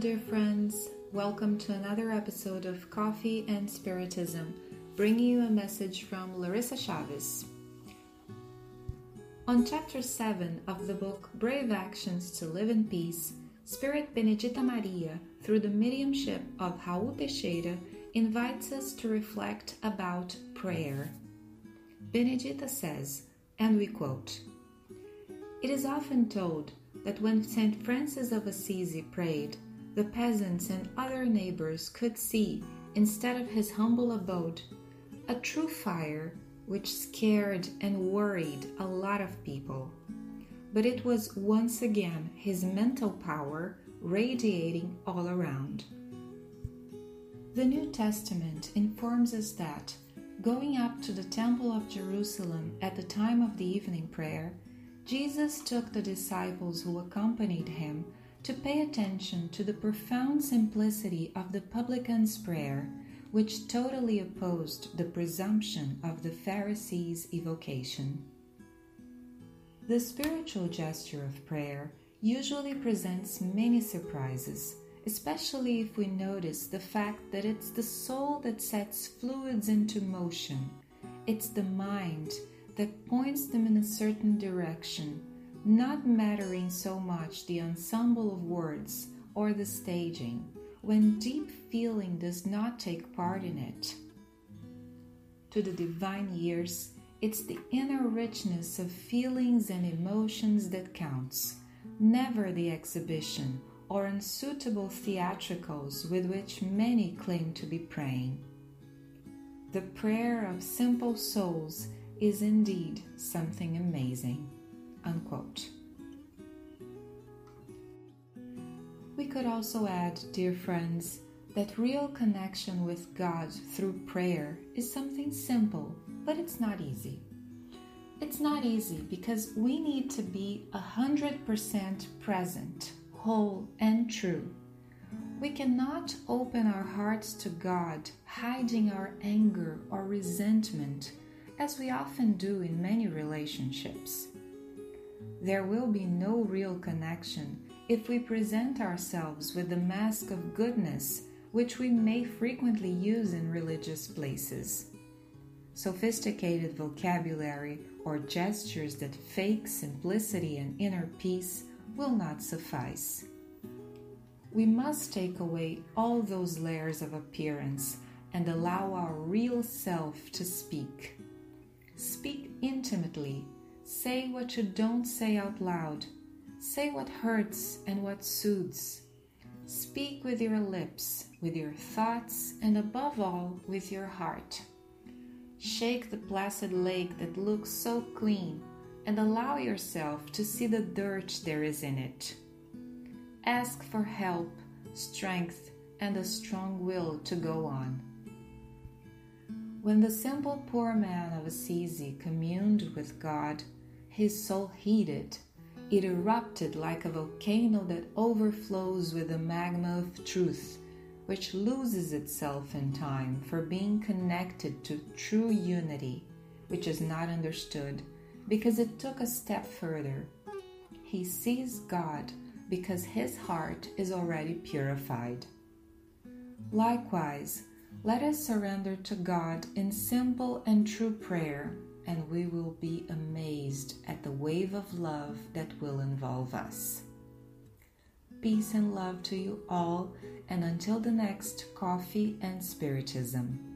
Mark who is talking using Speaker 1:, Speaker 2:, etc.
Speaker 1: Dear friends. Welcome to another episode of Coffee and Spiritism, bringing you a message from Larissa Chavez. On chapter 7 of the book Brave Actions to Live in Peace, Spirit Benedita Maria, through the mediumship of Raul Teixeira, invites us to reflect about prayer. Benedita says, and we quote It is often told that when St. Francis of Assisi prayed, the peasants and other neighbors could see, instead of his humble abode, a true fire which scared and worried a lot of people. But it was once again his mental power radiating all around. The New Testament informs us that, going up to the Temple of Jerusalem at the time of the evening prayer, Jesus took the disciples who accompanied him to pay attention to the profound simplicity of the publican's prayer, which totally opposed the presumption of the Pharisees' evocation. The spiritual gesture of prayer usually presents many surprises, especially if we notice the fact that it's the soul that sets fluids into motion, it's the mind that points them in a certain direction, not mattering so much the ensemble of words or the staging, when deep feeling does not take part in it. To the divine ears, it's the inner richness of feelings and emotions that counts, never the exhibition or unsuitable theatricals with which many claim to be praying. The prayer of simple souls is indeed something amazing. Unquote. We could also add, dear friends, that real connection with God through prayer is something simple, but it's not easy. It's not easy because we need to be 100% present, whole, and true. We cannot open our hearts to God hiding our anger or resentment as we often do in many relationships. There will be no real connection if we present ourselves with the mask of goodness which we may frequently use in religious places. Sophisticated vocabulary or gestures that fake simplicity and inner peace will not suffice. We must take away all those layers of appearance and allow our real self to speak. Speak intimately. Say what you don't say out loud. Say what hurts and what soothes. Speak with your lips, with your thoughts, and above all, with your heart. Shake the placid lake that looks so clean and allow yourself to see the dirt there is in it. Ask for help, strength, and a strong will to go on. When the simple poor man of Assisi communed with God, his soul heated. It erupted like a volcano that overflows with the magma of truth, which loses itself in time for being connected to true unity, which is not understood because it took a step further. He sees God because his heart is already purified. Likewise, let us surrender to God in simple and true prayer, and we will be amazed at the wave of love that will involve us. Peace and love to you all, and until the next Coffee and Spiritism.